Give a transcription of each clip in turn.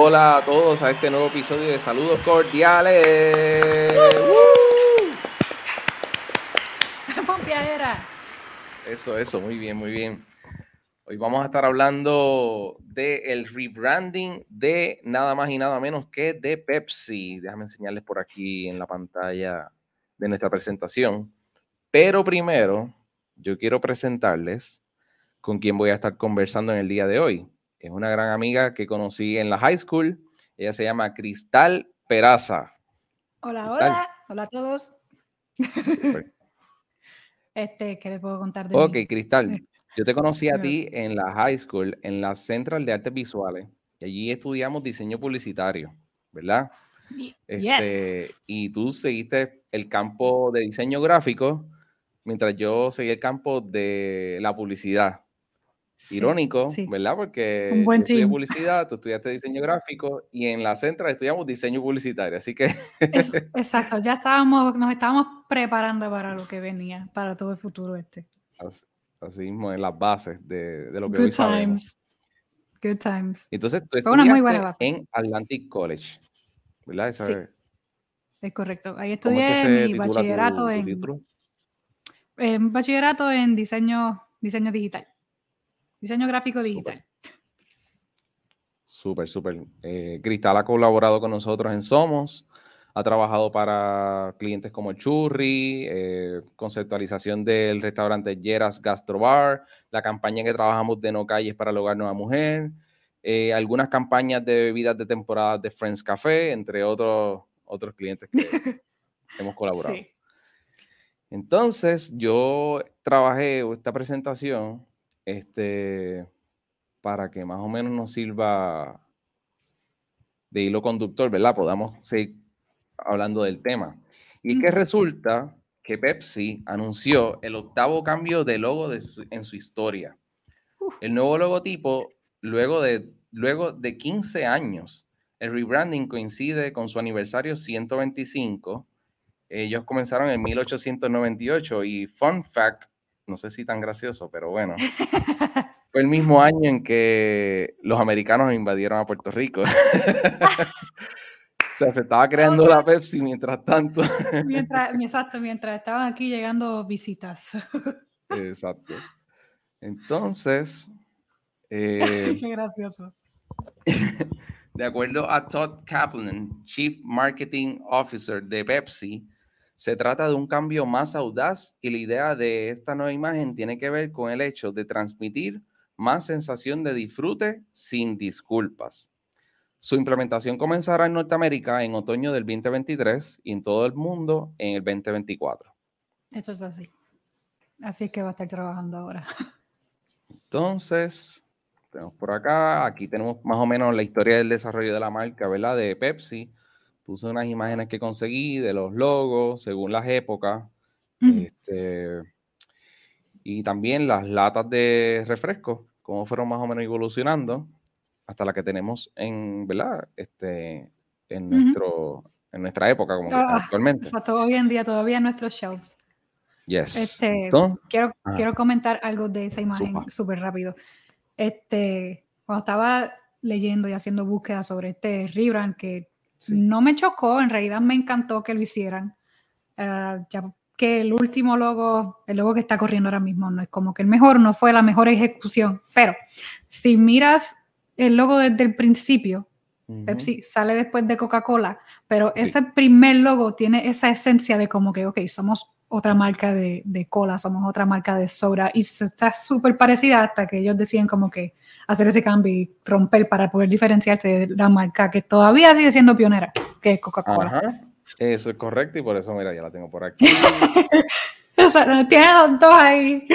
Hola a todos a este nuevo episodio de Saludos Cordiales. Pompeadera. Eso, eso, muy bien, muy bien. Hoy vamos a estar hablando del rebranding de nada más y nada menos que de Pepsi. Déjame enseñarles por aquí en la pantalla de nuestra presentación. Pero primero, yo quiero presentarles con quién voy a estar conversando en el día de hoy. Es una gran amiga que conocí en la high school. Ella se llama Cristal Peraza. Hola, hola. Hola a todos. Este, ¿qué le puedo contar de Ok, Cristal. Yo te conocí a ti en la high school, en la Central de Artes Visuales. Y allí estudiamos diseño publicitario, ¿verdad? Este, y tú seguiste el campo de diseño gráfico, mientras yo seguí el campo de la publicidad. Irónico, ¿verdad? Porque Un buen yo publicidad, tú estudiaste diseño gráfico y en la Central estudiamos diseño publicitario, así que... exacto, ya estábamos, nos estábamos preparando para lo que venía, para todo el futuro este. Así, mismo, en las bases de, de lo que Good hoy times. Good times. Entonces, tú Fue una muy buena base. en Atlantic College, ¿verdad? sí, es correcto. Ahí estudié mi bachillerato en... en... Bachillerato en diseño, diseño digital. Diseño gráfico digital. Súper, súper. Eh, Cristal ha colaborado con nosotros en Somos, ha trabajado para clientes como el Churri, eh, conceptualización del restaurante Yeras Gastrobar, la campaña que trabajamos de No Calles para el Hogar Nueva Mujer, eh, algunas campañas de bebidas de temporada de Friends Café, entre otros, otros clientes que hemos colaborado. Entonces, yo trabajé esta presentación este, para que más o menos nos sirva de hilo conductor, ¿verdad? Podamos seguir hablando del tema. Y es que resulta que Pepsi anunció el octavo cambio de logo en su historia. El nuevo logotipo, luego de, luego de 15 años, el rebranding coincide con su aniversario 125. Ellos comenzaron en 1898 y fun fact, no sé si tan gracioso, pero bueno. Fue el mismo año en que los americanos invadieron a Puerto Rico. o sea, se estaba creando la Pepsi mientras tanto. mientras, exacto, mientras estaban aquí llegando visitas. exacto. Entonces. Eh, Qué gracioso. De acuerdo a Todd Kaplan, Chief Marketing Officer de Pepsi, se trata de un cambio más audaz y la idea de esta nueva imagen tiene que ver con el hecho de transmitir más sensación de disfrute sin disculpas. Su implementación comenzará en Norteamérica en otoño del 2023 y en todo el mundo en el 2024. Eso es así. Así es que va a estar trabajando ahora. Entonces, tenemos por acá, aquí tenemos más o menos la historia del desarrollo de la marca, ¿verdad? De Pepsi puse unas imágenes que conseguí de los logos según las épocas. este, y también las latas de refresco, cómo fueron más o menos evolucionando hasta la que tenemos en, ¿verdad? Este, en, nuestro, en nuestra época, como ah, actualmente. Exacto, hoy en día todavía en nuestros shelves. Yes. Este, quiero, quiero comentar algo de esa imagen súper rápido. Este, cuando estaba leyendo y haciendo búsquedas sobre este rebrand que no me chocó, en realidad me encantó que lo hicieran. Eh, ya que el último logo, el logo que está corriendo ahora mismo, no es como que el mejor, no fue la mejor ejecución, pero si miras el logo desde el principio, Pepsi sale después de Coca-Cola, pero ese primer logo tiene esa esencia de como que, ok, somos otra marca de, de cola, somos otra marca de soda, y está súper parecida hasta que ellos deciden como que hacer ese cambio y romper para poder diferenciarse de la marca que todavía sigue siendo pionera, que es Coca-Cola. Eso es correcto y por eso, mira, ya la tengo por aquí. o sea, tiene los dos ahí.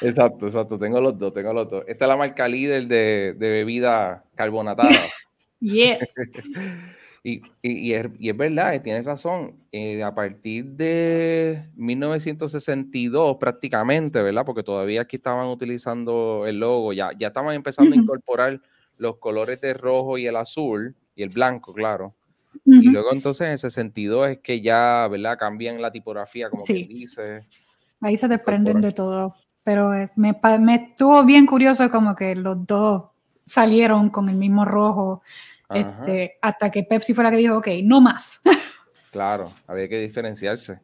Exacto, exacto, tengo los dos, tengo los dos. Esta es la marca líder de, de bebida carbonatada. yeah. Y, y, es, y, es, verdad, tienes razón. Eh, a partir de 1962 prácticamente, ¿verdad? Porque todavía aquí estaban utilizando el logo, ya, ya estaban empezando a incorporar los colores de rojo y el azul y el blanco, claro. Y luego entonces en 62 es que ya, ¿verdad? Cambian la tipografía, como sí. que dice. Ahí se desprenden de todo. Pero eh, me, me estuvo bien curioso como que los dos salieron con el mismo rojo Este, hasta que Pepsi fue la que dijo, ok, no más. Claro, había que diferenciarse.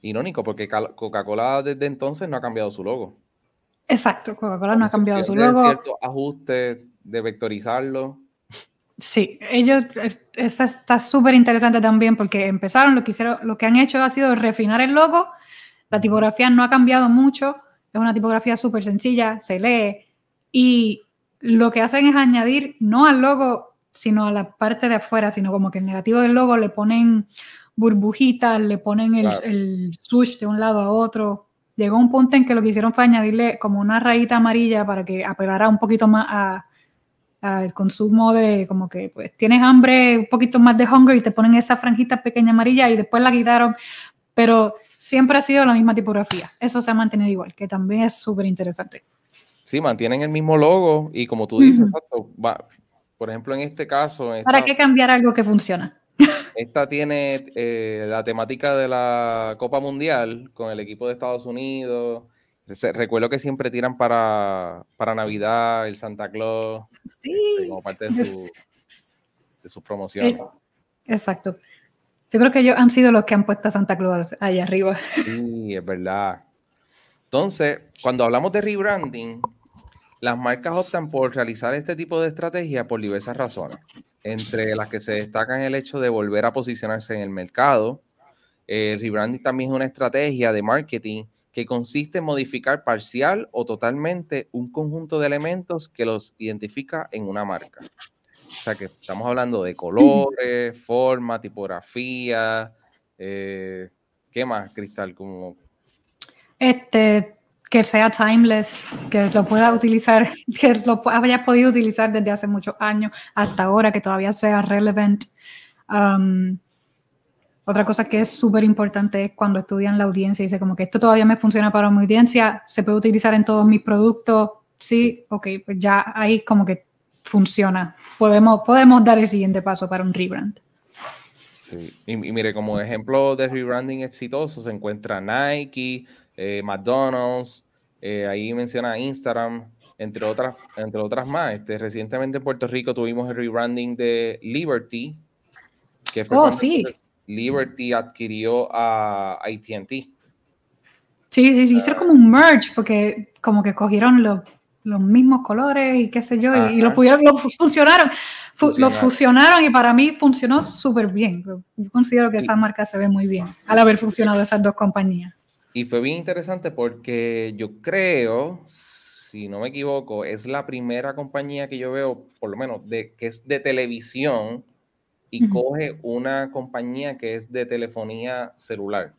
Irónico, porque Coca-Cola desde entonces no ha cambiado su logo. Exacto, Coca-Cola no ha cambiado su logo. cierto ajuste de vectorizarlo. Sí, ellos, esa está súper interesante también porque empezaron, lo que, hicieron, lo que han hecho ha sido refinar el logo. La tipografía no ha cambiado mucho, es una tipografía súper sencilla, se lee y lo que hacen es añadir no al logo, sino a la parte de afuera, sino como que el negativo del logo le ponen burbujitas, le ponen el, el swoosh de un lado a otro. Llegó un punto en que lo que hicieron fue añadirle como una rayita amarilla para que apelara un poquito más al consumo de como que pues tienes hambre, un poquito más de hunger y te ponen esa franjita pequeña amarilla y después la quitaron, pero siempre ha sido la misma tipografía. Eso se ha mantenido igual, que también es súper interesante. Sí, mantienen el mismo logo y como tú dices, por ejemplo, en este caso... ¿Para qué cambiar algo que funciona? Esta tiene eh, la temática de la Copa Mundial con el equipo de Estados Unidos. Recuerdo que siempre tiran para, para Navidad, el Santa Claus, sí. como parte de, su, de sus promociones. Eh, exacto. Yo creo que ellos han sido los que han puesto a Santa Claus ahí arriba. Sí, es verdad. Entonces, cuando hablamos de rebranding, las marcas optan por realizar este tipo de estrategia por diversas razones, entre las que se destacan el hecho de volver a posicionarse en el mercado. El rebranding también es una estrategia de marketing que consiste en modificar parcial o totalmente un conjunto de elementos que los identifica en una marca. O sea que estamos hablando de colores, forma, tipografía. Eh, ¿Qué más, Cristal? Como... Este, que sea timeless, que lo pueda utilizar, que lo haya podido utilizar desde hace muchos años hasta ahora, que todavía sea relevant. Um, otra cosa que es súper importante es cuando estudian la audiencia y dice como que esto todavía me funciona para mi audiencia, se puede utilizar en todos mis productos, sí, ok, pues ya ahí como que funciona. Podemos, podemos dar el siguiente paso para un rebrand. Sí, y, y mire, como ejemplo de rebranding exitoso se encuentra Nike, eh, McDonald's, eh, ahí menciona Instagram, entre otras, entre otras más. Este, recientemente en Puerto Rico tuvimos el rebranding de Liberty, que fue oh, sí. Liberty adquirió a ATT. Sí, sí, sí, hicieron como un merge, porque como que cogieron los, los mismos colores y qué sé yo, y, lo pudieron, lo funcionaron, lo fusionaron y para mí funcionó súper bien. Yo considero que esa marca se ve muy bien al haber funcionado esas dos compañías. Y fue bien interesante porque yo creo, si no me equivoco, es la primera compañía que yo veo, por lo menos, de, que es de televisión y coge una compañía que es de telefonía celular.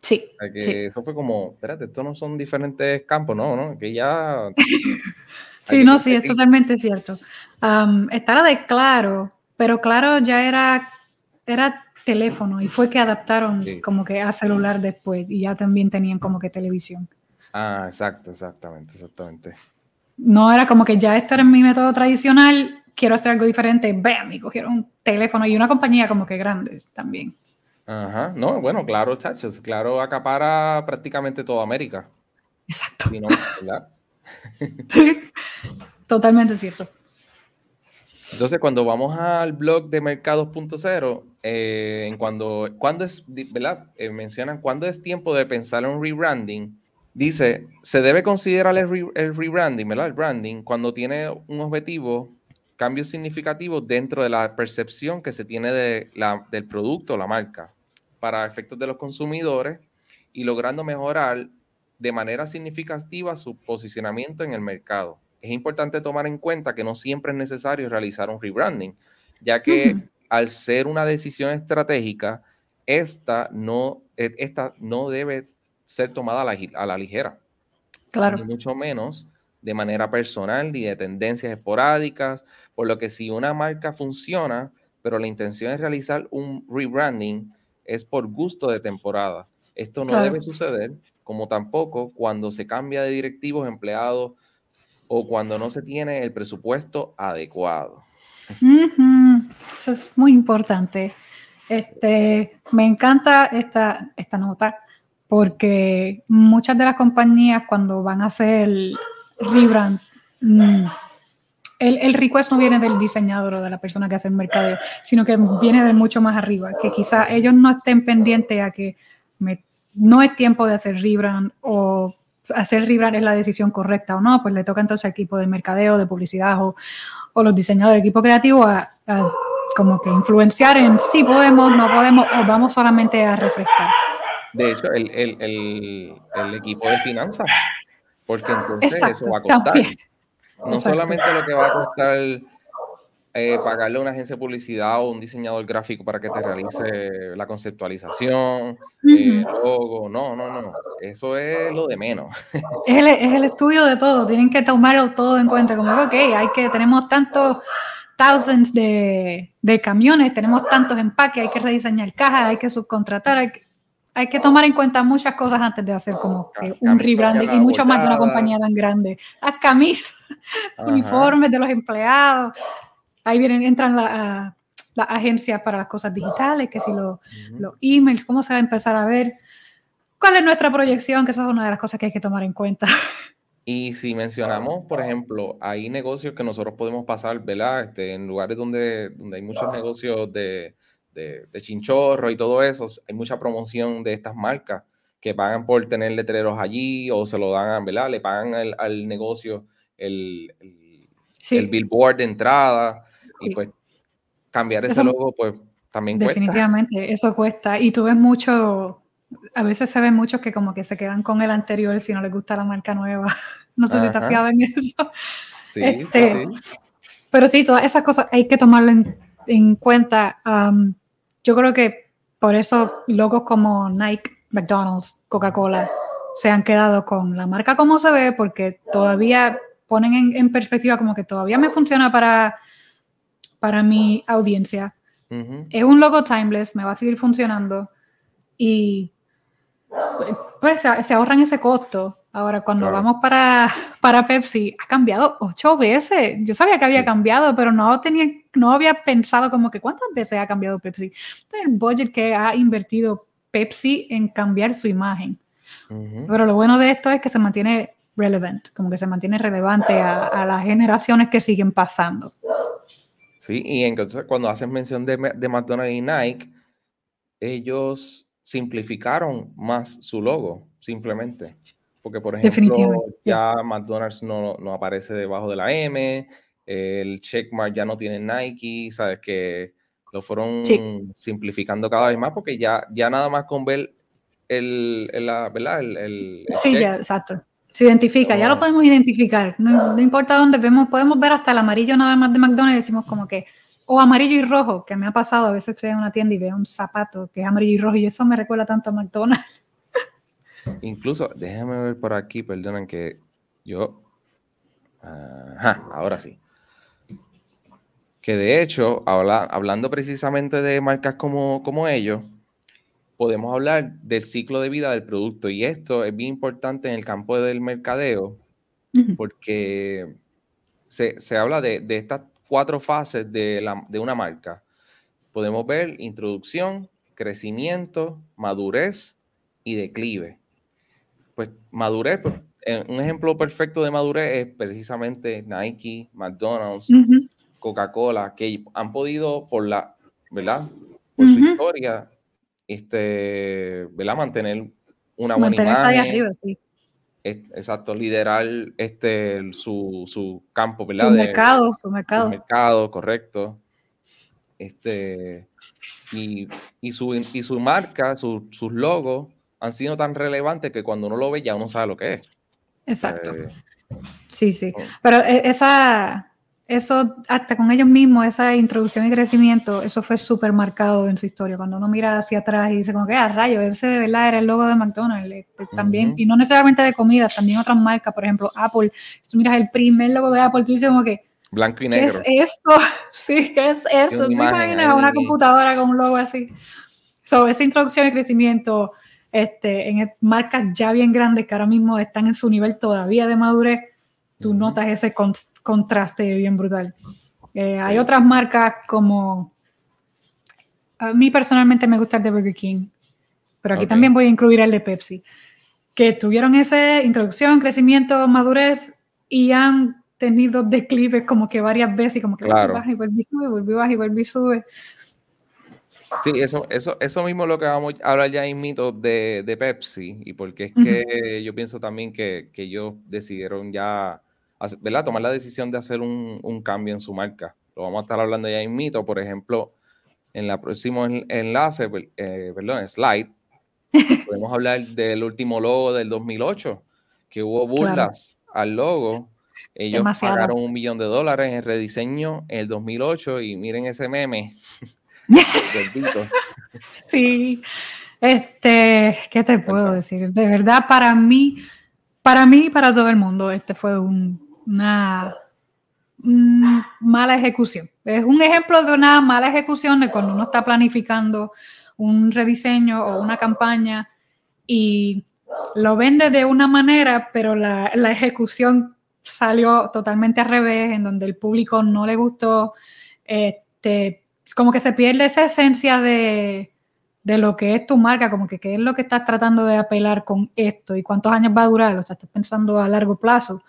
Sí, Eso fue como, espérate, estos no son diferentes campos, no, ¿no? Que ya... sí, no, sí, es totalmente cierto. Um, está de Claro, pero Claro ya era, era teléfono y fue que adaptaron como que a celular después y ya también tenían como que televisión. Ah, exacto, exactamente, exactamente. No era como que ya este era mi método tradicional, quiero hacer algo diferente, vean, me cogieron un teléfono y una compañía como que grande también. Ajá, no, bueno, claro, chachos, claro, acapara prácticamente toda América. Exacto. Totalmente cierto. Entonces, cuando vamos al blog de mercados.0, eh, cuando, cuando es, ¿verdad? Eh, mencionan cuándo es tiempo de pensar en un rebranding. Dice, se debe considerar el, rebranding, ¿verdad? El branding, cuando tiene un objetivo, cambios significativos dentro de la percepción que se tiene de la, del producto o la marca para efectos de los consumidores y logrando mejorar de manera significativa su posicionamiento en el mercado es importante tomar en cuenta que no siempre es necesario realizar un rebranding, ya que al ser una decisión estratégica, esta no, e, esta no debe ser tomada a la, ligera. Claro. mucho menos de manera personal y de tendencias esporádicas, por lo que si una marca funciona, pero la intención es realizar un rebranding, es por gusto de temporada. Esto no debe suceder, como tampoco cuando se cambia de directivos, empleados, o cuando no se tiene el presupuesto adecuado. Eso es muy importante. Este, me encanta esta, esta nota porque muchas de las compañías cuando van a hacer el rebrand, mm, el, el, request no viene del diseñador o de la persona que hace el mercadeo, sino que viene de mucho más arriba, que quizá ellos no estén pendientes a que no es tiempo de hacer rebrand o hacer rebrand es la decisión correcta o no, pues le toca entonces al equipo de mercadeo, de publicidad o, o los diseñadores, del equipo creativo a, como que influenciar en si podemos, no podemos o vamos solamente a refrescar. De hecho, el, el, el, el equipo de finanzas, porque entonces eso va a costar. No solamente lo que va a costar eh, pagarle a una agencia de publicidad o un diseñador gráfico para que te realice la conceptualización, el logo, no, no, no, eso es lo de menos. Es el, es el estudio de todo, tienen que tomarlo todo en cuenta, como, ok, hay que, tenemos tantos thousands de, de, camiones, tenemos tantos empaques, hay que rediseñar cajas, hay que subcontratar, hay que, hay que tomar en cuenta muchas cosas antes de hacer como un rebranding y mucho más de una compañía tan grande. Las camisas, uniformes de los empleados. Ahí vienen, entran las agencias para las cosas digitales, que si los emails, cómo se va a empezar a ver. ¿Cuál es nuestra proyección? Que eso es una de las cosas que hay que tomar en cuenta. Y si mencionamos, por ejemplo, hay negocios que nosotros podemos pasar, ¿verdad? Este, en lugares donde, donde hay muchos negocios de, de, chinchorro y todo eso, hay mucha promoción de estas marcas que pagan por tener letreros allí o se lo dan, ¿verdad? Le pagan al negocio el, el, billboard de entrada y pues cambiar ese logo pues también cuesta. Definitivamente, eso cuesta. Y tú ves mucho, a veces se ven muchos que como que se quedan con el anterior si no les gusta la marca nueva. No sé si estás fiado en eso. Sí, este, sí, Pero sí, todas esas cosas hay que tomarlo en, cuenta yo creo que por eso logos como Nike, McDonald's, Coca-Cola se han quedado con la marca como se ve porque todavía ponen en, perspectiva como que todavía me funciona para, para mi audiencia. Es un logo timeless, me va a seguir funcionando y pues, se ahorran ese costo Ahora, cuando vamos para, para Pepsi, ha cambiado ocho veces. Yo sabía que había cambiado, pero no, tenía, no había pensado como que cuántas veces ha cambiado Pepsi. el budget que ha invertido Pepsi en cambiar su imagen. Pero lo bueno de esto es que se mantiene relevant, como que se mantiene relevante a, las generaciones que siguen pasando. Sí, y entonces cuando haces mención de, de McDonald's y Nike, ellos simplificaron más su logo, simplemente. Porque, por ejemplo, ya McDonald's no, no, aparece debajo de la M, el checkmark ya no tiene Nike, ¿sabes? Que lo fueron simplificando cada vez más porque ya, ya nada más con ver el, el la, ¿verdad? El, sí, ya, exacto. Se identifica, ya lo podemos identificar. No, importa dónde vemos, podemos ver hasta el amarillo nada más de McDonald's y decimos como que, o amarillo y rojo, que me ha pasado, a veces estoy en una tienda y veo un zapato que es amarillo y rojo y eso me recuerda tanto a McDonald's. Incluso, déjame ver por aquí, perdonen que yo. Ajá, ahora sí. Que de hecho, hablando precisamente de marcas como, como ellos, podemos hablar del ciclo de vida del producto. Y esto es bien importante en el campo del mercadeo, porque se, se habla de, de, estas cuatro fases de, la, de una marca. Podemos ver introducción, crecimiento, madurez y declive pues madurez, pues, un ejemplo perfecto de madurez es precisamente Nike, McDonald's, Coca-Cola, que han podido por la, ¿verdad? Por su historia, este, ¿verdad? Mantener una buena imagen. arriba, sí. exacto, liderar este, su, su campo, ¿verdad? Su mercado, su mercado. Su mercado, correcto. Este, y, y, su, y su marca, su, sus logos, han sido tan relevantes que cuando uno lo ve ya uno sabe lo que es. Exacto. Eh, sí, sí. Oh. Pero eh, esa, eso, hasta con ellos mismos, esa introducción y crecimiento, eso fue súper marcado en su historia. Cuando uno mira hacia atrás y dice como que, ah, rayo, ese de verdad era el logo de McDonald's. Este, también, y no necesariamente de comida, también otras marcas, por ejemplo, Apple. Si tú miras el primer logo de Apple, tú dices como que, Blanco y negro. ¿Qué es esto? Sí, ¿qué es eso? ¿Tú imaginas una computadora con un logo así? So, esa introducción y crecimiento, este, en marcas ya bien grandes que ahora mismo están en su nivel todavía de madurez, tú notas ese contraste bien brutal. Eh, hay otras marcas como, a mí personalmente me gusta el de Burger King, pero aquí también voy a incluir el de Pepsi, que tuvieron esa introducción, crecimiento, madurez y han tenido declives como que varias veces, como que claro. baja y vuelve y sube, vuelve y baja y vuelve y sube. Sí, eso, eso, eso mismo es lo que vamos a hablar ya en mito de, de Pepsi y porque es que yo pienso también que, que, ellos decidieron ya, ¿verdad? Tomar la decisión de hacer un, un, cambio en su marca. Lo vamos a estar hablando ya en mito, por ejemplo, en el próximo enlace, eh, perdón, slide, podemos hablar del último logo del 2008, que hubo burlas al logo. Ellos pagaron un millón de dólares en rediseño en el 2008 y miren ese meme. sí, este, ¿qué te puedo decir? De verdad, para mí, para mí y para todo el mundo, este fue una mala ejecución. Es un ejemplo de una mala ejecución de cuando uno está planificando un rediseño o una campaña y lo vende de una manera, pero la, la ejecución salió totalmente al revés, en donde el público no le gustó. Este, como que se pierde esa esencia de, de, lo que es tu marca, como que qué es lo que estás tratando de apelar con esto y cuántos años va a durar, o sea, estás pensando a largo plazo.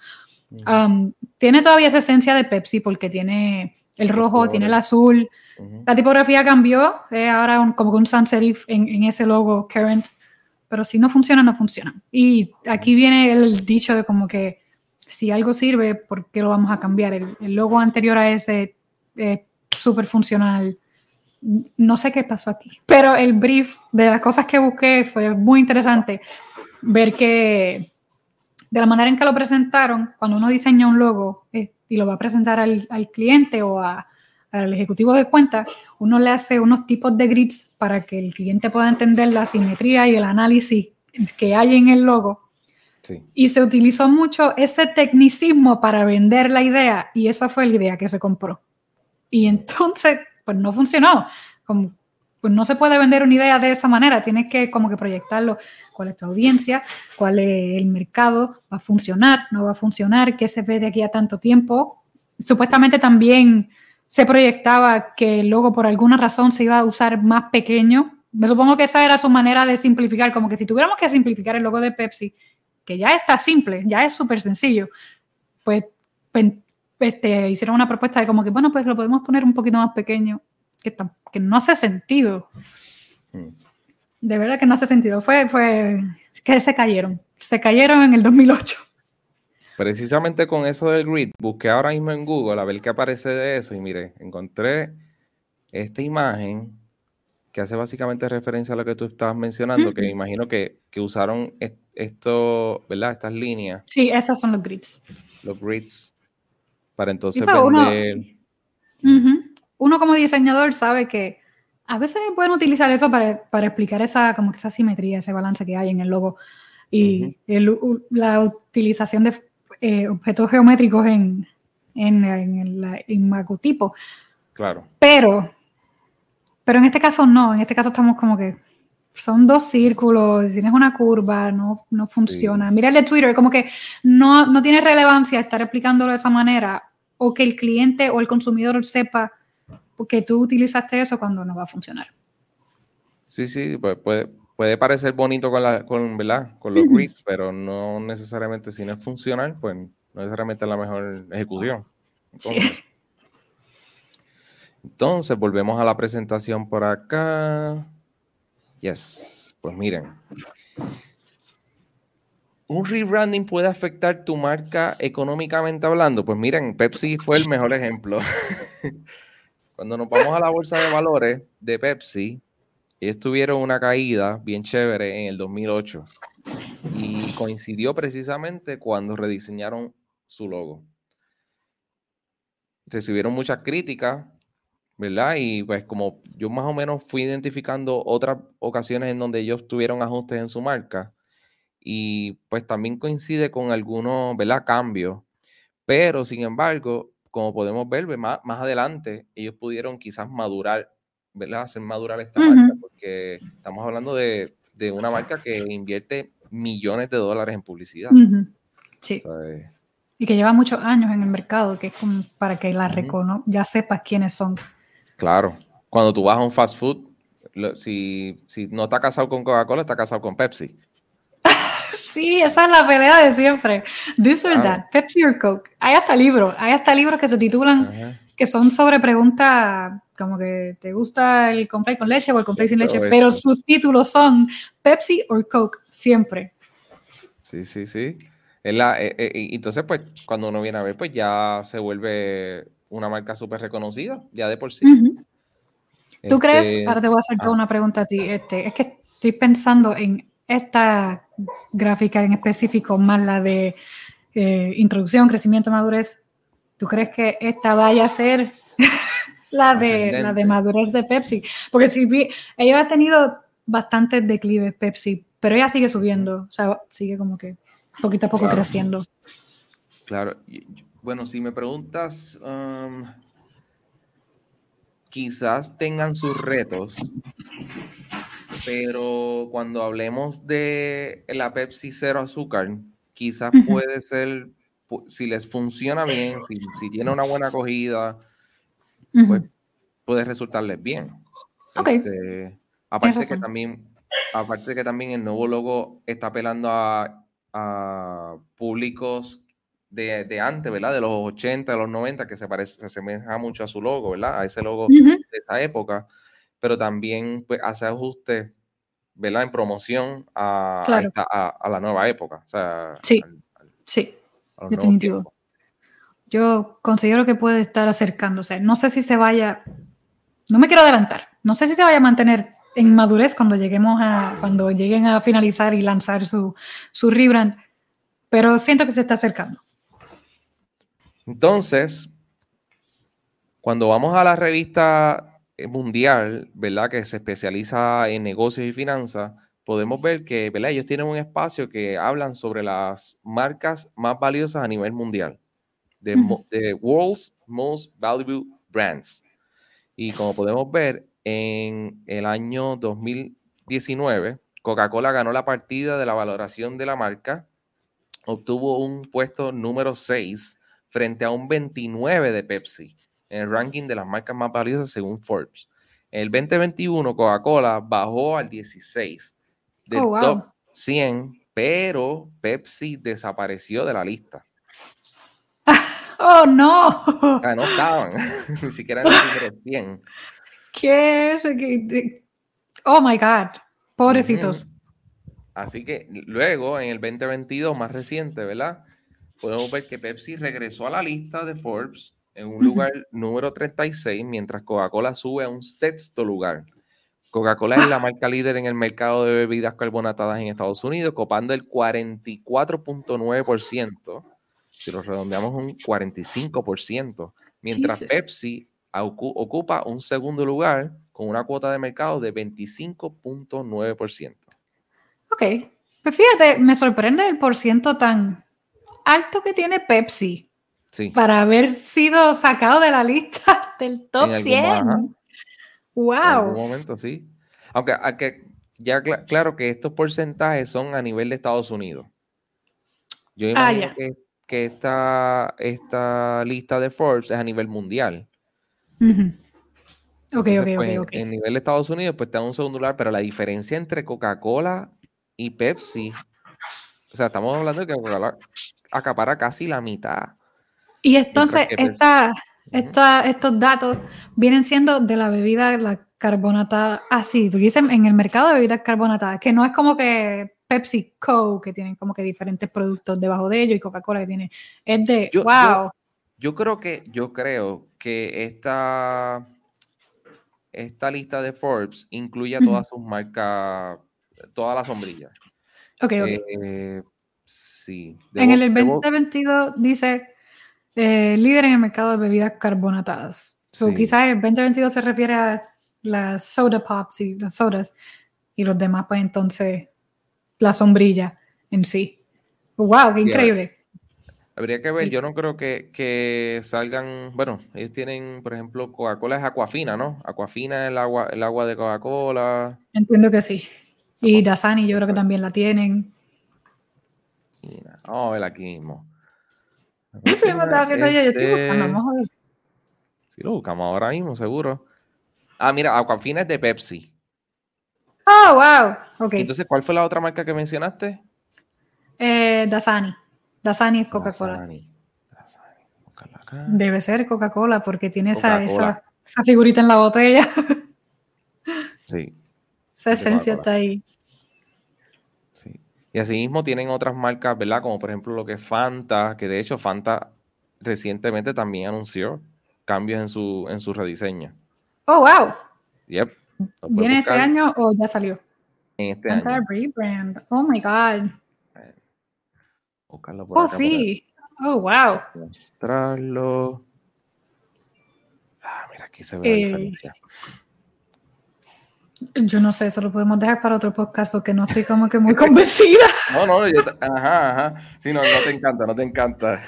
Um, tiene todavía esa esencia de Pepsi porque tiene el rojo, tiene el azul. La tipografía cambió, es ahora un, como un sans serif en, en, ese logo current, pero si no funciona, no funciona. Y aquí viene el dicho de como que si algo sirve, ¿por qué lo vamos a cambiar? El, el logo anterior a ese es súper funcional. No sé qué pasó aquí, pero el brief de las cosas que busqué fue muy interesante ver que de la manera en que lo presentaron, cuando uno diseña un logo eh, y lo va a presentar al, al cliente o a, al ejecutivo de cuenta, uno le hace unos tipos de grids para que el cliente pueda entender la simetría y el análisis que hay en el logo. Sí. Y se utilizó mucho ese tecnicismo para vender la idea y esa fue la idea que se compró. Y entonces, pues no funcionó. Como, pues no se puede vender una idea de esa manera, tienes que como que proyectarlo. Cuál es tu audiencia, cuál es el mercado, va a funcionar, no va a funcionar, qué se ve de aquí a tanto tiempo. Supuestamente también se proyectaba que luego por alguna razón se iba a usar más pequeño. Me supongo que esa era su manera de simplificar, como que si tuviéramos que simplificar el logo de Pepsi, que ya está simple, ya es súper sencillo, pues, pues este, hicieron una propuesta de como que, bueno, pues lo podemos poner un poquito más pequeño, que, que no hace sentido. Mm de verdad que no hace sentido. Fue, fue que se cayeron. Se cayeron en el 2008. Precisamente con eso del grid, busqué ahora mismo en Google a ver qué aparece de eso y mire, encontré esta imagen que hace básicamente referencia a lo que tú estabas mencionando, que me imagino que, usaron esto, ¿verdad? Estas líneas. Sí, esas son los grids. Los grids. Para entonces vender. uno como diseñador sabe que a veces pueden utilizar eso para, para, explicar esa, como que esa simetría, ese balance que hay en el logo y la utilización de eh, objetos geométricos en, en, en el imagotipo. Claro. Pero, pero en este caso no, en este caso estamos como que son dos círculos, tienes una curva, no, no funciona. Mira el de Twitter, como que no, no tiene relevancia estar explicándolo de esa manera o que el cliente o el consumidor sepa que tú utilizaste eso cuando no va a funcionar. Sí, sí, puede, puede parecer bonito con, la, con, ¿verdad? con los grids, pero no necesariamente si no es funcional, pues no necesariamente es la mejor ejecución. Entonces, sí. entonces, volvemos a la presentación por acá. Yes, pues miren. ¿Un rebranding puede afectar tu marca económicamente hablando? Pues miren, Pepsi fue el mejor ejemplo. Cuando nos vamos a la bolsa de valores de Pepsi, ellos tuvieron una caída bien chévere en el 2008 y coincidió precisamente cuando rediseñaron su logo. Recibieron muchas críticas, ¿verdad? Y pues como yo más o menos fui identificando otras ocasiones en donde ellos tuvieron ajustes en su marca y pues también coincide con algunos, ¿verdad? Cambios. Pero sin embargo, como podemos ver, más, más adelante ellos pudieron quizás madurar, ¿verdad? Hacer madurar esta marca, porque estamos hablando de, de, una marca que invierte millones de dólares en publicidad. Sí. y que lleva muchos años en el mercado, que es como para que la uh ya sepas quiénes son. Claro. Cuando tú vas a un fast food, si, si no está casado con Coca-Cola, está casado con Pepsi. Sí, esa es la pelea de siempre. This or that, Pepsi or Coke. Hay hasta libros, hay hasta libros que se titulan, que son sobre preguntas como que te gusta el complex con leche o el complex sin leche, pero sus títulos son Pepsi or Coke, siempre. Sí, sí, sí. la, eh, eh, entonces, pues, cuando uno viene a ver, pues ya se vuelve una marca súper reconocida, ya de por sí. ¿Tú crees? Este, ahora te voy a hacer ah. una pregunta a ti. Este, es que estoy pensando en esta gráfica en específico, más la de eh, introducción, crecimiento, madurez. ¿Tú crees que esta vaya a ser la de, la de madurez de Pepsi? Porque si ella ha tenido bastantes declives Pepsi, pero ella sigue subiendo, o sea, sigue como que poquito a poco creciendo. Claro, bueno, si me preguntas, um, quizás tengan sus retos, pero cuando hablemos de la Pepsi cero azúcar, quizás puede ser, si les funciona bien, si, tiene una buena acogida, pues puede resultarles bien. Este, aparte que también, aparte que también el nuevo logo está apelando a, públicos de, antes, ¿verdad? De los 80, de los 90, que se parece, se asemeja mucho a su logo, ¿verdad? A ese logo de esa época, pero también pues, hace ajustes ¿verdad? En promoción a, a, la nueva época. sí, sí, definitivo. Yo considero que puede estar acercándose. No sé si se vaya, no me quiero adelantar, no sé si se vaya a mantener en madurez cuando lleguemos a, cuando lleguen a finalizar y lanzar su, su rebrand, pero siento que se está acercando. Entonces, cuando vamos a la revista mundial, ¿verdad? Que se especializa en negocios y finanzas, podemos ver que, ¿verdad? Ellos tienen un espacio que hablan sobre las marcas más valiosas a nivel mundial, de, World's Most Valuable Brands. Y como podemos ver, en el año 2019, Coca-Cola ganó la partida de la valoración de la marca, obtuvo un puesto número 6 frente a un 29 de Pepsi en el ranking de las marcas más valiosas según Forbes. En el 2021, Coca-Cola bajó al 16 del oh, top 100, pero Pepsi desapareció de la lista. ¡Oh, no! no estaban, ni siquiera en el 100. ¿Qué es? Oh, my God. Pobrecitos. Así que luego, en el 2022, más reciente, ¿verdad? Podemos ver que Pepsi regresó a la lista de Forbes en un lugar número 36, mientras Coca-Cola sube a un sexto lugar. Coca-Cola es la marca líder en el mercado de bebidas carbonatadas en Estados Unidos, copando el 44.9%, si lo redondeamos un 45%, mientras Pepsi ocupa un segundo lugar con una cuota de mercado de 25.9%. Ok, pues fíjate, me sorprende el porciento tan alto que tiene Pepsi. Para haber sido sacado de la lista del top 100. ¡Wow! En algún momento, sí. Aunque, ya claro que estos porcentajes son a nivel de Estados Unidos. Yo ah, imagino que, esta, esta lista de Forbes es a nivel mundial. Ok, ok, pues, ok, En nivel de Estados Unidos, pues está en un segundo lugar, pero la diferencia entre Coca-Cola y Pepsi, o sea, estamos hablando de que Coca-Cola acapara casi la mitad y entonces estos datos vienen siendo de la bebida, la carbonatada, así, ah, dicen en el mercado de bebidas carbonatadas, que no es como que Pepsi Co, que tienen como que diferentes productos debajo de ellos y Coca-Cola que tiene, es de, wow. Yo, creo que, yo creo que esta, esta lista de Forbes incluye a todas sus marcas, todas las sombrillas. Ok, ok. Eh, sí. en el 2022 dice eh, líder en el mercado de bebidas carbonatadas. quizás el 2022 se refiere a las soda pops y las sodas, y los demás, pues entonces la sombrilla en sí. ¡Wow! ¡Qué increíble! Habría que ver, yo no creo que, salgan, bueno, ellos tienen, por ejemplo, Coca-Cola es Aquafina, ¿no? Aquafina es el agua, el agua de Coca-Cola. Entiendo que sí. Y Dasani yo creo que también la tienen. Vamos a ver aquí mismo. Sí, me estaba yo, yo estoy buscando, vamos a ver. Sí, lo buscamos ahora mismo, seguro. Ah, mira, Aquafina es de Pepsi. Oh, wow. Okay. Entonces, ¿cuál fue la otra marca que mencionaste? Eh, Dasani. Dasani es Coca-Cola. Debe ser Coca-Cola porque tiene esa, esa, figurita en la botella. sí. Esa esencia está ahí. Y asimismo tienen otras marcas, ¿verdad? Como por ejemplo lo que es Fanta, que de hecho Fanta recientemente también anunció cambios en su, en su rediseño. Oh, wow. Yep. ¿Viene este año o ya salió? En este año. rebrand. Oh my God. por oh, sí. Oh, wow. Mostrarlo. Ah, mira, aquí se ve la eh, diferencia. Yo no sé, eso lo podemos dejar para otro podcast porque no estoy como que muy convencida. no, no, yo, ajá, ajá. Sí, no, no te encanta, no te encanta.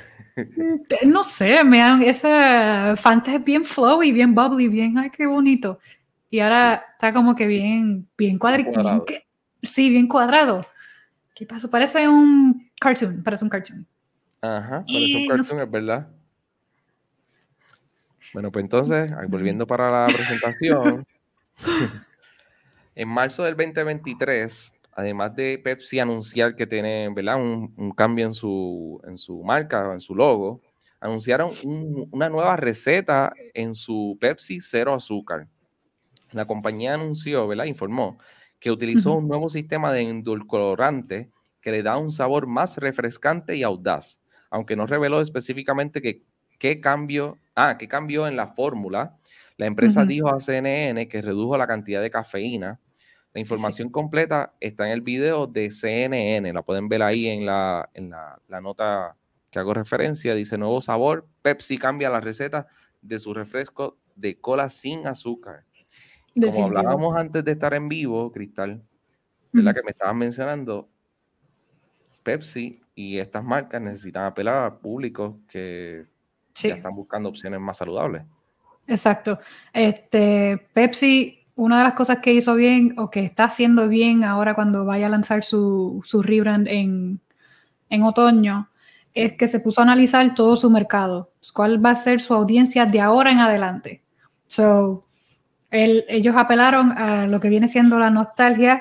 no sé, me han, ese Fanta es bien flowy, bien bubbly, bien, ay, qué bonito. Y ahora está como que bien, bien cuadrado. sí, bien cuadrado. ¿Qué pasa? Parece un cartoon, parece un cartoon. Ajá, parece un cartoon, es verdad. Bueno, pues entonces, volviendo para la presentación, en marzo del 2023, además de Pepsi anunciar que tiene ¿verdad? Un, cambio en su, en su marca, en su logo, anunciaron una nueva receta en su Pepsi cero azúcar. La compañía anunció, ¿verdad? Informó que utilizó un nuevo sistema de endulcorante que le da un sabor más refrescante y audaz, aunque no reveló específicamente que, qué cambio, ah, qué cambió en la fórmula. La empresa dijo a CNN que redujo la cantidad de cafeína. La información completa está en el video de CNN, la pueden ver ahí en la, en la, la nota que hago referencia. Dice nuevo sabor, Pepsi cambia la receta de su refresco de cola sin azúcar. Como hablábamos antes de estar en vivo, Cristal, de la que me estabas mencionando, Pepsi y estas marcas necesitan apelar al público que ya están buscando opciones más saludables. Exacto. Este, Pepsi, una de las cosas que hizo bien o que está haciendo bien ahora cuando vaya a lanzar su, su rebrand en, en otoño, es que se puso a analizar todo su mercado, cuál va a ser su audiencia de ahora en adelante. So, ellos apelaron a lo que viene siendo la nostalgia,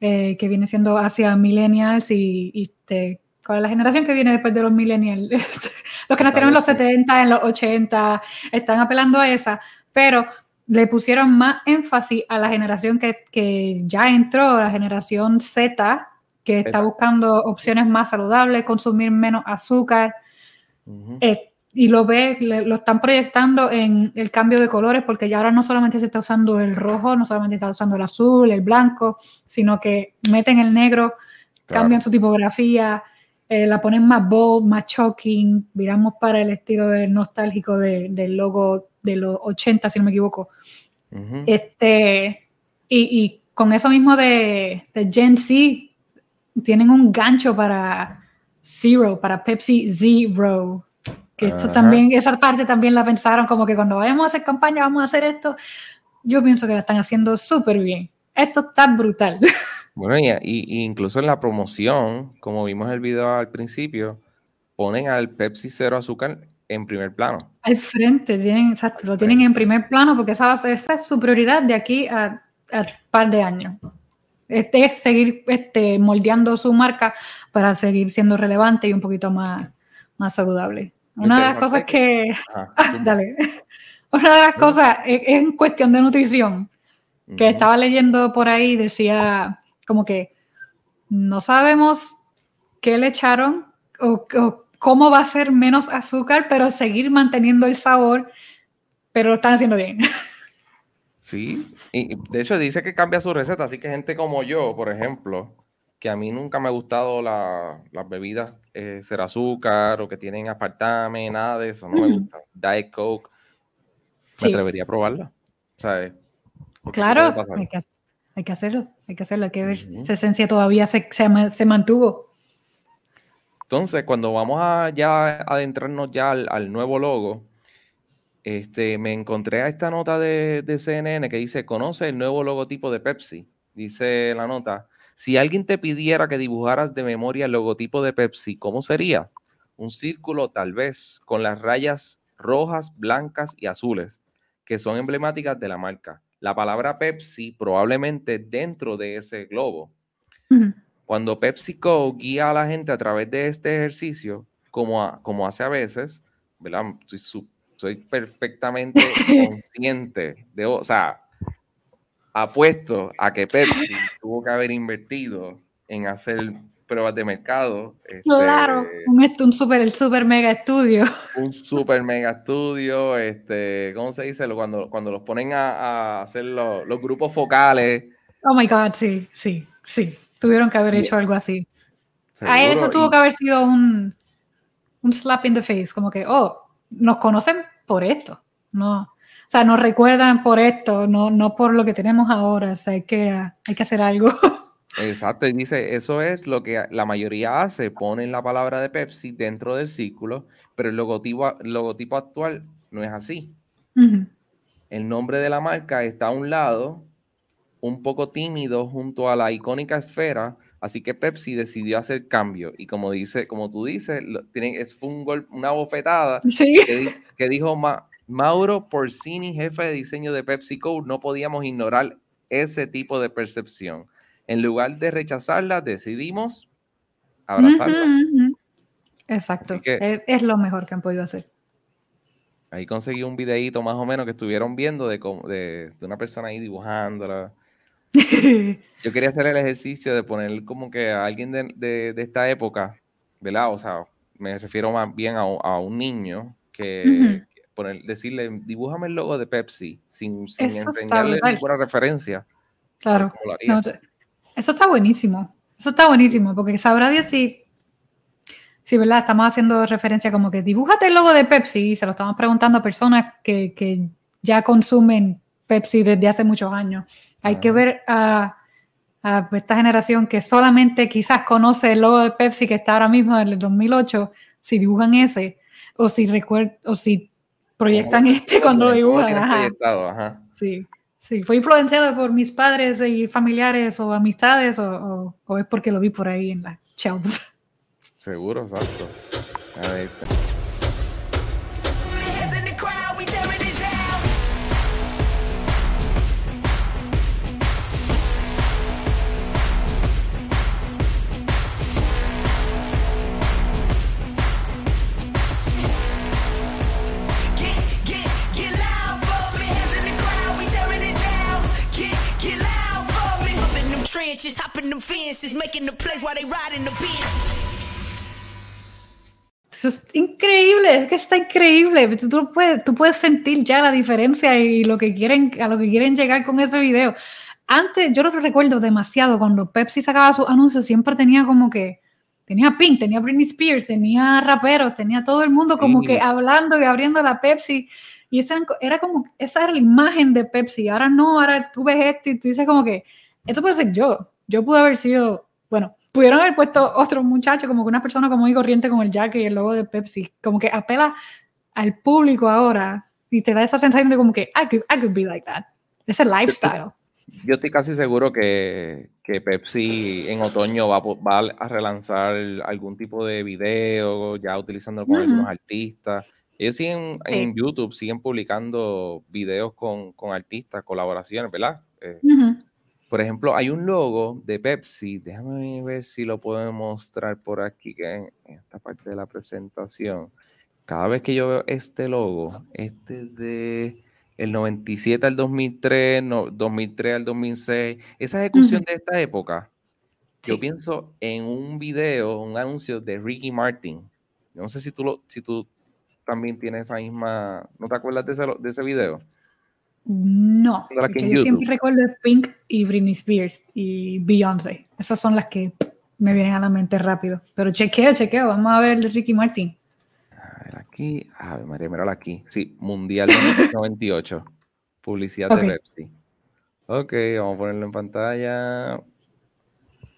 eh, que viene siendo hacia millennials y, y este, ¿cuál es la generación que viene después de los millennials? los que nacieron en los 70, en los 80, están apelando a esa, pero le pusieron más énfasis a la generación que, que ya entró, la generación Z, que está buscando opciones más saludables, consumir menos azúcar y lo ve, lo están proyectando en el cambio de colores, porque ya ahora no solamente se está usando el rojo, no solamente está usando el azul, el blanco, sino que meten el negro, cambian su tipografía, eh, la ponen más bold, más shocking, miramos para el estilo del nostálgico del logo de los 80, si no me equivoco. este, y, y, con eso mismo de, de Gen Z, tienen un gancho para Zero, para Pepsi Zero que esto también, esa parte también la pensaron como que cuando vayamos a hacer campaña vamos a hacer esto. Yo pienso que la están haciendo súper bien. Esto está brutal. Bueno, y, incluso en la promoción, como vimos en el video al principio, ponen al Pepsi Cero Azúcar en primer plano. Al frente, tienen, exacto, lo tienen en primer plano porque esa, esa es su prioridad de aquí a, un par de años. Este es seguir este, moldeando su marca para seguir siendo relevante y un poquito más, más saludable. Una de las cosas que... dale. Una de las cosas es, en cuestión de nutrición, que estaba leyendo por ahí, decía como que no sabemos qué le echaron o, cómo va a ser menos azúcar, pero seguir manteniendo el sabor, pero lo están haciendo bien. Sí, y de hecho dice que cambia su receta, así que gente como yo, por ejemplo, que a mí nunca me ha gustado las bebidas eh, ser azúcar o que tienen apartame, nada de eso, no me gusta. Diet Coke, me atrevería a probarla. Claro, hay que, hacerlo, hay que hacerlo, hay que ver si esa esencia todavía se, se, mantuvo. Entonces, cuando vamos a ya adentrarnos ya al, nuevo logo, este, me encontré a esta nota de, de CNN que dice, conoce el nuevo logotipo de Pepsi. Dice la nota, si alguien te pidiera que dibujaras de memoria el logotipo de Pepsi, ¿cómo sería? Un círculo tal vez con las rayas rojas, blancas y azules, que son emblemáticas de la marca. La palabra Pepsi probablemente dentro de ese globo. cuando PepsiCo guía a la gente a través de este ejercicio, como, como hace a veces, ¿verdad? Soy, soy perfectamente consciente de, o sea, apuesto a que Pepsi tuvo que haber invertido en hacer pruebas de mercado. claro, este, un, un super, el super mega estudio. Un super mega estudio, este, ¿cómo se dice? Cuando, cuando los ponen a, hacer los, grupos focales. Oh my God, sí, sí, sí. Tuvieron que haber hecho algo así. A eso tuvo que haber sido un, un slap in the face, como que, oh, nos conocen por esto, no, o sea, nos recuerdan por esto, no, no por lo que tenemos ahora, o sea, hay que, hay que hacer algo. Exacto, y dice, eso es lo que la mayoría hace, ponen la palabra de Pepsi dentro del círculo, pero el logotipo, logotipo actual no es así. El nombre de la marca está a un lado, un poco tímido junto a la icónica esfera, así que Pepsi decidió hacer cambio. Y como dice, como tú dices, tiene, es un una bofetada que, dijo Mauro Porcini, jefe de diseño de PepsiCo, no podíamos ignorar ese tipo de percepción en lugar de rechazarla, decidimos abrazarla. Exacto. es, lo mejor que han podido hacer. Ahí conseguí un videíto más o menos que estuvieron viendo de, de, una persona ahí dibujándola. Yo quería hacer el ejercicio de poner como que a alguien de, esta época, ¿verdad? O sea, me refiero más bien a, un niño que, poner, decirle, dibújame el logo de Pepsi sin, enseñarle ninguna referencia. Claro. Eso está buenísimo. Eso está buenísimo, porque sabrá Dios si, si, ¿verdad? Estamos haciendo referencia como que dibújate el logo de Pepsi y se lo estamos preguntando a personas que, que ya consumen Pepsi desde hace muchos años. Hay que ver a, a, esta generación que solamente quizás conoce el logo de Pepsi que está ahora mismo en el 2008, si dibujan ese, o si, recuerdan, o si proyectan este cuando lo dibujan. Ajá. Sí. Sí, fue influenciado por mis padres y familiares o amistades o, es porque lo vi por ahí en la shelves. Seguro, exacto. A ver. Eso es increíble, es que está increíble. Tú, puedes, tú puedes sentir ya la diferencia y lo que quieren, a lo que quieren llegar con ese video. Antes, yo lo recuerdo demasiado, cuando Pepsi sacaba sus anuncios, siempre tenía como que, tenía Pink, tenía Britney Spears, tenía raperos, tenía todo el mundo como que hablando y abriendo la Pepsi. Y esa era como, esa era la imagen de Pepsi. Ahora no, ahora tú ves esto y tú dices como que, esto puede ser yo yo pude haber sido, bueno, pudieron haber puesto otro muchacho, como que una persona como y corriente con el jacket y el logo de Pepsi, como que apela al público ahora y te da esa sensación de como que I could, I could be like that. Ese lifestyle. Yo estoy casi seguro que, que Pepsi en otoño va, va, a relanzar algún tipo de video, ya utilizando con algunos artistas. Ellos siguen en YouTube, siguen publicando videos con, con artistas, colaboraciones, ¿verdad? Eh, por ejemplo, hay un logo de Pepsi, déjame ver si lo puedo mostrar por aquí, que en esta parte de la presentación. Cada vez que yo veo este logo, este de el 97 al 2003, 2003 al 2006, esa ejecución de esta época, yo pienso en un video, un anuncio de Ricky Martin. No sé si tú, lo, si tú también tienes esa misma, ¿no te acuerdas de ese, de ese video? No, porque yo siempre recuerdo Pink y Britney Spears y Beyoncé. Esas son las que me vienen a la mente rápido. Pero chequeo, chequeo. Vamos a ver el de Ricky Martin. A ver aquí. A ver, María, míralo aquí. Sí, Mundial 98. Publicidad de Pepsi. Ok, vamos a ponerlo en pantalla.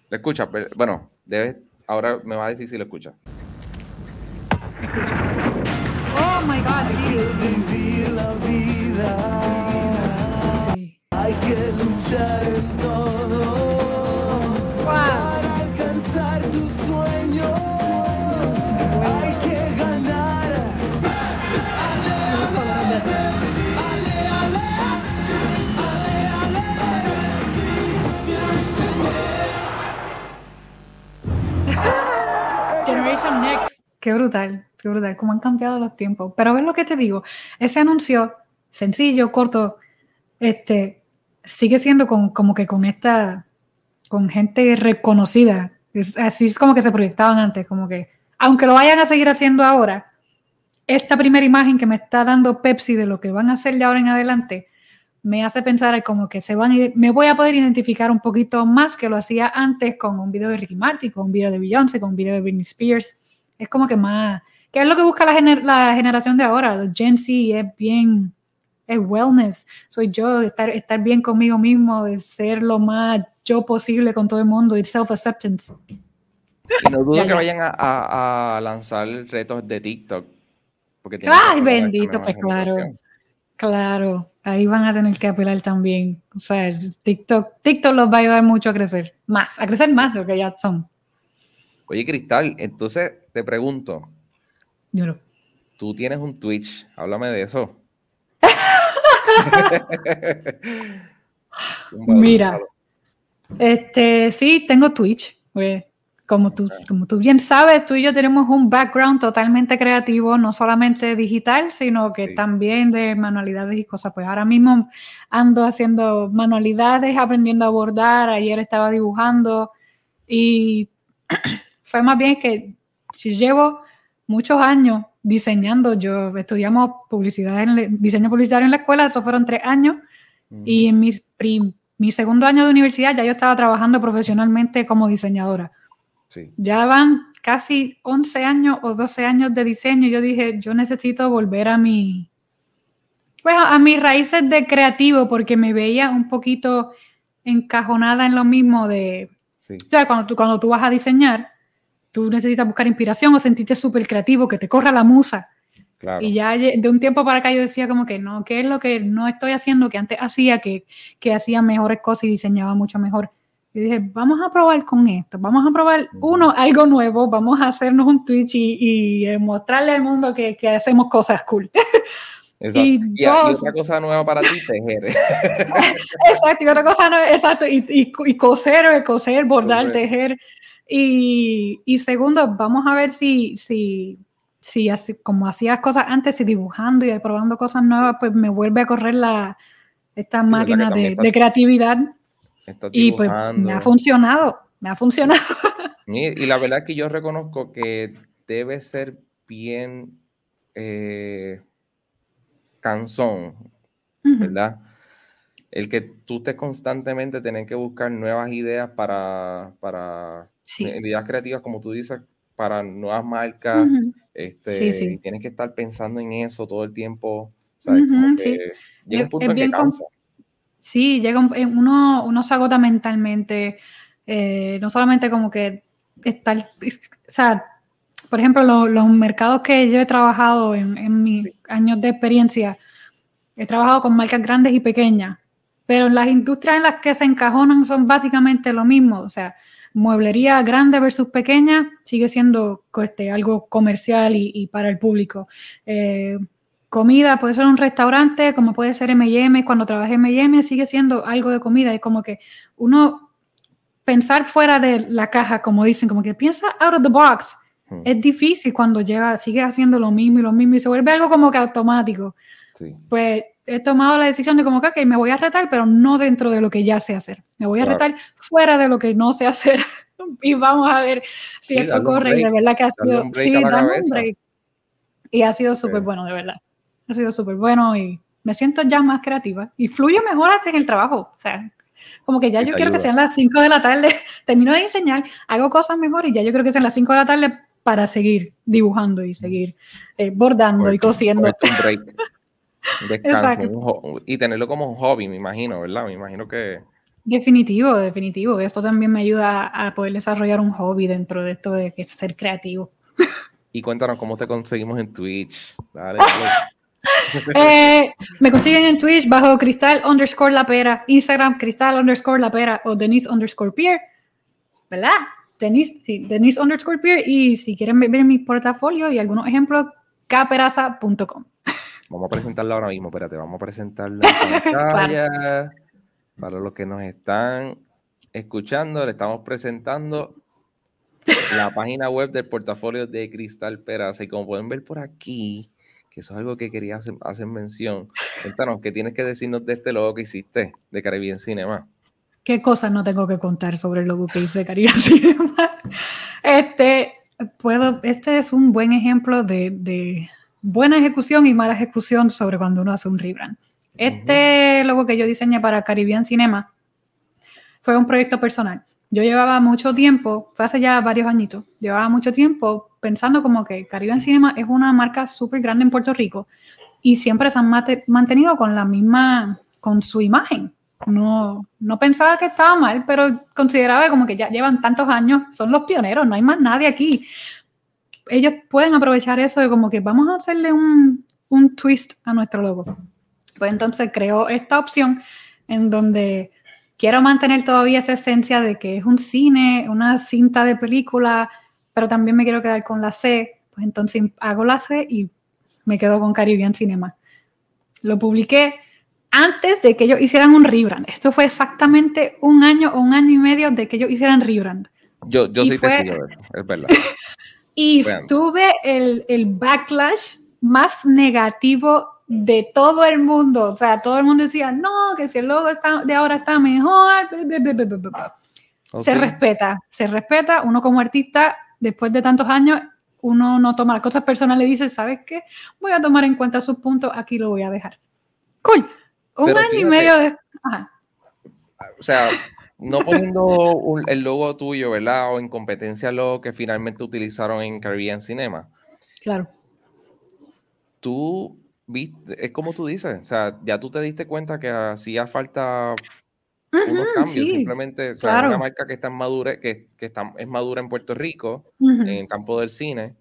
¿Le escucha? Bueno, debe, ahora me va a decir si lo escucha. Escucha. Oh my God, sí que luchar en todo wow. para alcanzar tus sueños. Bueno. Hay que ganar. Ale, ale, ale, ale, ale. Generation Next. Qué brutal, qué brutal, cómo han cambiado los tiempos. Pero a lo que te digo, ese anuncio sencillo, corto, este, sigue siendo con, como que con esta, con gente reconocida. así es como que se proyectaban antes, como que, aunque lo vayan a seguir haciendo ahora, esta primera imagen que me está dando Pepsi de lo que van a hacer de ahora en adelante, me hace pensar como que se van me voy a poder identificar un poquito más que lo hacía antes con un video de Ricky Martin, con un video de Beyoncé, con un video de Britney Spears. Es como que más, ¿qué es lo que busca la, la generación de ahora? Gen Z es bien, es wellness, soy yo, estar, estar bien conmigo mismo, de ser lo más yo posible con todo el mundo, y self-acceptance. Y no dudo que vayan a, a, lanzar retos de TikTok. Porque ¡Ay, bendito! Pues claro, claro, ahí van a tener que apelar también. O sea, TikTok, TikTok los va a ayudar mucho a crecer, más, a crecer más de lo que ya son. Oye, Cristal, entonces te pregunto. Yo Tú tienes un Twitch, háblame de eso. Mira, este, sí, tengo Twitch. Como tú, como tú bien sabes, tú y yo tenemos un background totalmente creativo, no solamente digital, sino que también de manualidades y cosas. Pues ahora mismo ando haciendo manualidades, aprendiendo a bordar, ayer estaba dibujando y fue más bien que si llevo muchos años diseñando. Yo estudiamos publicidad en diseño publicitario en la escuela, eso fueron tres años. Y en mis mi segundo año de universidad ya yo estaba trabajando profesionalmente como diseñadora. Ya van casi 11 años o 12 años de diseño. Yo dije, yo necesito volver a mi, pues, a mis raíces de creativo porque me veía un poquito encajonada en lo mismo de, o sea, cuando tú, cuando tú vas a diseñar, tú necesitas buscar inspiración o sentirte súper creativo, que te corra la musa. Y ya de un tiempo para acá yo decía como que no, ¿qué es lo que no estoy haciendo que antes hacía, que, que hacía mejores cosas y diseñaba mucho mejor? Y dije, vamos a probar con esto, vamos a probar, uno, algo nuevo, vamos a hacernos un Twitch y, y eh, mostrarle al mundo que, que hacemos cosas cool. Exacto. Y, y, otra cosa nueva para ti, tejer. exacto, y otra cosa nueva, exacto, y, y, coser, coser, bordar, tejer. Y, y, segundo, vamos a ver si, si, si así, como hacías cosas antes, y dibujando y probando cosas nuevas, pues me vuelve a correr la, esta máquina de, de, creatividad. Y pues me ha funcionado, me ha funcionado. Y, la verdad es que yo reconozco que debe ser bien eh, cansón, ¿verdad? El que tú estés constantemente tener que buscar nuevas ideas para, para ideas creativas, como tú dices, para nuevas marcas. este, sí, sí. Tienes que estar pensando en eso todo el tiempo. ¿sabes? llega un punto en que cansa. Sí, llega uno, uno se agota mentalmente, eh, no solamente como que estar, o sea, por ejemplo, los mercados que yo he trabajado en, en mis años de experiencia, he trabajado con marcas grandes y pequeñas, pero las industrias en las que se encajonan son básicamente lo mismo, o sea, mueblería grande versus pequeña sigue siendo este, algo comercial y, para el público. Eh, comida puede ser un restaurante, como puede ser M&M, cuando trabajé en M&M sigue siendo algo de comida, es como que uno pensar fuera de la caja, como dicen, como que piensa out of the box, hmm. es difícil cuando llega, sigue haciendo lo mismo y lo mismo y se vuelve algo como que automático. Pues he tomado la decisión de como que okay, me voy a retar, pero no dentro de lo que ya sé hacer. Me voy a retar fuera de lo que no sé hacer. y vamos a ver si esto corre. Y de verdad que ha sido. Sí, un break. Y ha sido súper bueno, de verdad. Ha sido súper bueno y me siento ya más creativa y fluyo mejor en el trabajo. O sea, como que ya yo quiero que sean las 5 de la tarde, termino de enseñar, hago cosas mejor y ya yo creo que sean las 5 de la tarde para seguir dibujando y seguir eh, bordando y cosiendo. Descanso, y tenerlo como un hobby, me imagino, ¿verdad? Me imagino que... Definitivo, definitivo. Esto también me ayuda a poder desarrollar un hobby dentro de esto de ser creativo. Y cuéntanos cómo te conseguimos en Twitch. Dale, eh, me consiguen en Twitch bajo cristal underscore la pera, Instagram cristal underscore la pera o Denise underscore peer, ¿verdad? Denise, sí, Denise underscore peer y si quieren ver mi portafolio y algunos ejemplos, caperaza.com. Vamos a presentarla ahora mismo, espérate, vamos a presentarla en pantalla. Para los que nos están escuchando, le estamos presentando la página web del portafolio de Cristal Peraza. Y como pueden ver por aquí, que eso es algo que quería hacer, mención. Cuéntanos, ¿qué tienes que decirnos de este logo que hiciste de Caribbean Cinema? ¿Qué cosas no tengo que contar sobre el logo que hice de Caribbean Cinema? Este, puedo, este es un buen ejemplo de, buena ejecución y mala ejecución sobre cuando uno hace un rebrand. Este logo que yo diseñé para Caribbean Cinema fue un proyecto personal. Yo llevaba mucho tiempo, fue hace ya varios añitos, llevaba mucho tiempo pensando como que Caribbean Cinema es una marca súper grande en Puerto Rico y siempre se han mantenido con la misma, con su imagen. No, no pensaba que estaba mal, pero consideraba como que ya llevan tantos años, son los pioneros, no hay más nadie aquí. Ellos pueden aprovechar eso de como que vamos a hacerle un, un twist a nuestro logo. Pues entonces creó esta opción en donde quiero mantener todavía esa esencia de que es un cine, una cinta de película, pero también me quiero quedar con la C, pues entonces hago la C y me quedo con Caribbean Cinema. Lo publiqué antes de que ellos hicieran un rebrand. Esto fue exactamente un año o un año y medio de que ellos hicieran rebrand. Yo, yo soy testigo de eso, es verdad. y tuve el, el backlash más negativo de todo el mundo. O sea, todo el mundo decía, no, que si el logo de ahora está mejor. se respeta, se respeta. Uno como artista, después de tantos años, uno no toma las cosas personales y dice, ¿sabes qué? Voy a tomar en cuenta sus puntos, aquí lo voy a dejar. Cool. Un año y medio de... O sea, no poniendo el logo tuyo, ¿verdad? O en competencia lo que finalmente utilizaron en Caribbean Cinema. Claro. Tú es como tú dices, o sea, ya tú te diste cuenta que hacía falta unos cambios, simplemente, o sea, una marca que está en madura, que, que está, es madura en Puerto Rico, en el campo del cine,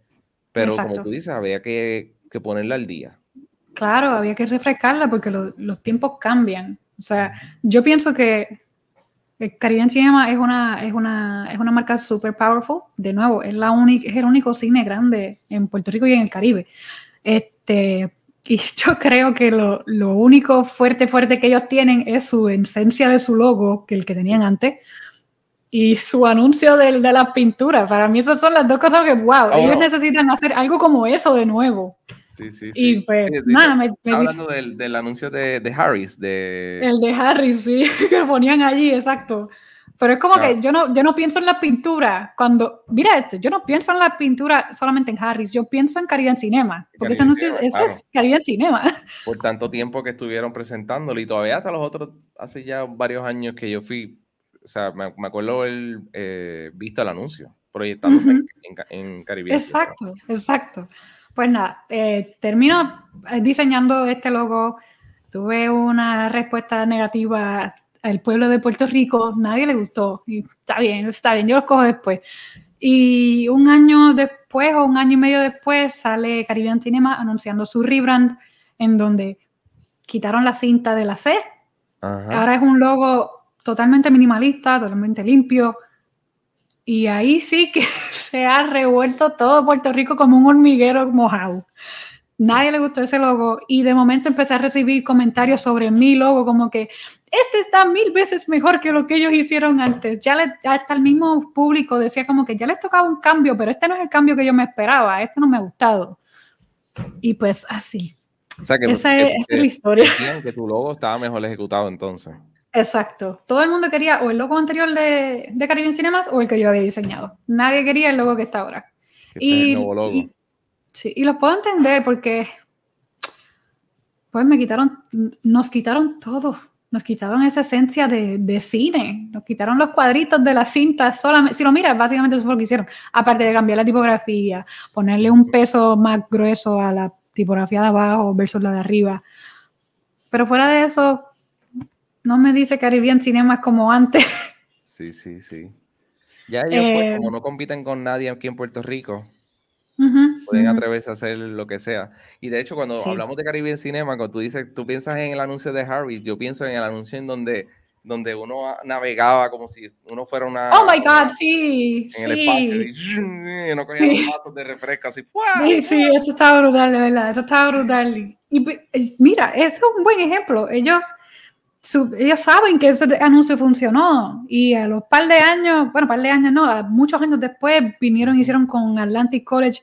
pero como tú dices, había que, que, ponerla al día. Claro, había que refrescarla porque los tiempos cambian. O sea, yo pienso que Caribbean Cinema es una, es una, es una marca super powerful. De nuevo, es, la única, es el único cine grande en Puerto Rico y en el Caribe. Este, y yo creo que lo, lo, único fuerte, fuerte que ellos tienen es su esencia de su logo, que el que tenían antes, y su anuncio de, de la pintura. Para mí esas son las dos cosas que, wow, oh. ellos necesitan hacer algo como eso de nuevo. Sí, sí, sí. Y pues, nada, me, Hablando del, del, anuncio de, de Harris. De... El de Harris, sí, que ponían allí, exacto. Pero es como que yo no, yo no pienso en la pintura cuando, mira esto, yo no pienso en la pintura solamente en Harris, yo pienso en Caribbean Cinema, porque ese, anuncio, ese es Caribbean Cinema. Por tanto tiempo que estuvieron presentándolo y todavía hasta los otros, hace ya varios años que yo fui, o sea, me, me acuerdo el eh, visto el anuncio, proyectándose en, en, Caribbean Exacto, exacto. Pues nada, eh, termino eh, diseñando este logo, tuve una respuesta negativa al pueblo de Puerto Rico, nadie le gustó. Y está bien, está bien, yo los cojo después. Y un año después o un año y medio después sale Caribbean Cinema anunciando su rebrand en donde quitaron la cinta de la C. Ahora es un logo totalmente minimalista, totalmente limpio. Y ahí sí que se ha revuelto todo Puerto Rico como un hormiguero mojado nadie le gustó ese logo y de momento empecé a recibir comentarios sobre mi logo como que este está mil veces mejor que lo que ellos hicieron antes. Ya le, hasta el mismo público decía como que ya les tocaba un cambio, pero este no es el cambio que yo me esperaba, este no me ha gustado. Y pues así. esa, es, la historia. Que tu logo estaba mejor ejecutado entonces. Exacto. Todo el mundo quería o el logo anterior de, de Caribbean Cinemas o el que yo había diseñado. Nadie quería el logo que está ahora. y, el nuevo logo. Sí, y los puedo entender porque pues me quitaron, nos quitaron todo, nos quitaron esa esencia de, de cine, nos quitaron los cuadritos de la cinta solamente, si lo miras, básicamente eso fue lo que hicieron, aparte de cambiar la tipografía, ponerle un peso más grueso a la tipografía de abajo versus la de arriba. Pero fuera de eso, no me dice Caribbean Cinema como antes. Sí, sí, sí. Ya ellos, pues, eh, como no compiten con nadie aquí en Puerto Rico, Pueden atreverse a hacer lo que sea. Y de hecho, cuando hablamos de Caribbean Cinema, cuando tú dices, tú piensas en el anuncio de Harry, yo pienso en el anuncio en donde, donde uno navegaba como si uno fuera una. Oh my God, sí. En el espacio. Y, uno cogía los vasos de refresco así. Sí, sí, eso estaba brutal, de verdad. Eso estaba brutal. Y pues, mira, eso es un buen ejemplo. Ellos ellos saben que ese anuncio funcionó y a los par de años, bueno, par de años no, muchos años después vinieron y hicieron con Atlantic College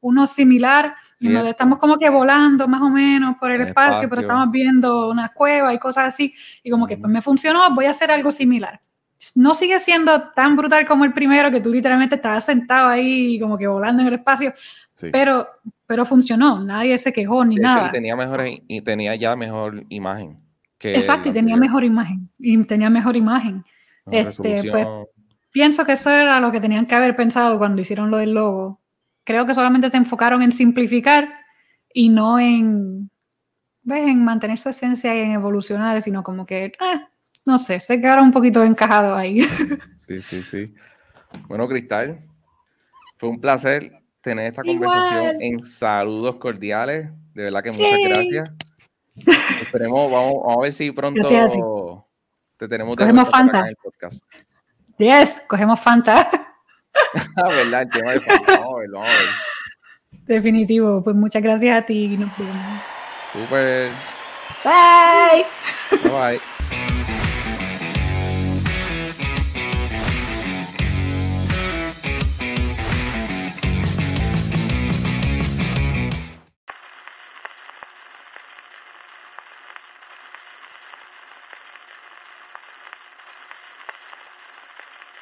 uno similar, y nos estamos como que volando más o menos por el, espacio, pero estamos viendo una cueva y cosas así, y como que pues me funcionó, voy a hacer algo similar. No sigue siendo tan brutal como el primero, que tú literalmente estabas sentado ahí como que volando en el espacio, pero, pero funcionó, nadie se quejó ni nada. y tenía, mejor, y tenía ya mejor imagen. Exacto, y tenía mejor imagen, y tenía mejor imagen. este, pues, pienso que eso era lo que tenían que haber pensado cuando hicieron lo del logo, creo que solamente se enfocaron en simplificar y no en, ¿ves? en mantener su esencia y en evolucionar, sino como que, ah, no sé, se quedaron un poquito encajados ahí. Sí, sí, sí. Bueno, Cristal, fue un placer tener esta conversación en saludos cordiales. De verdad que muchas gracias. Esperemos, vamos, a ver si pronto te tenemos cogemos Fanta. En el podcast. Yes, cogemos Fanta. Ah, ¿Verdad? El tema de Fanta. Definitivo. Pues muchas gracias a ti. Nos Super. Bye. Bye.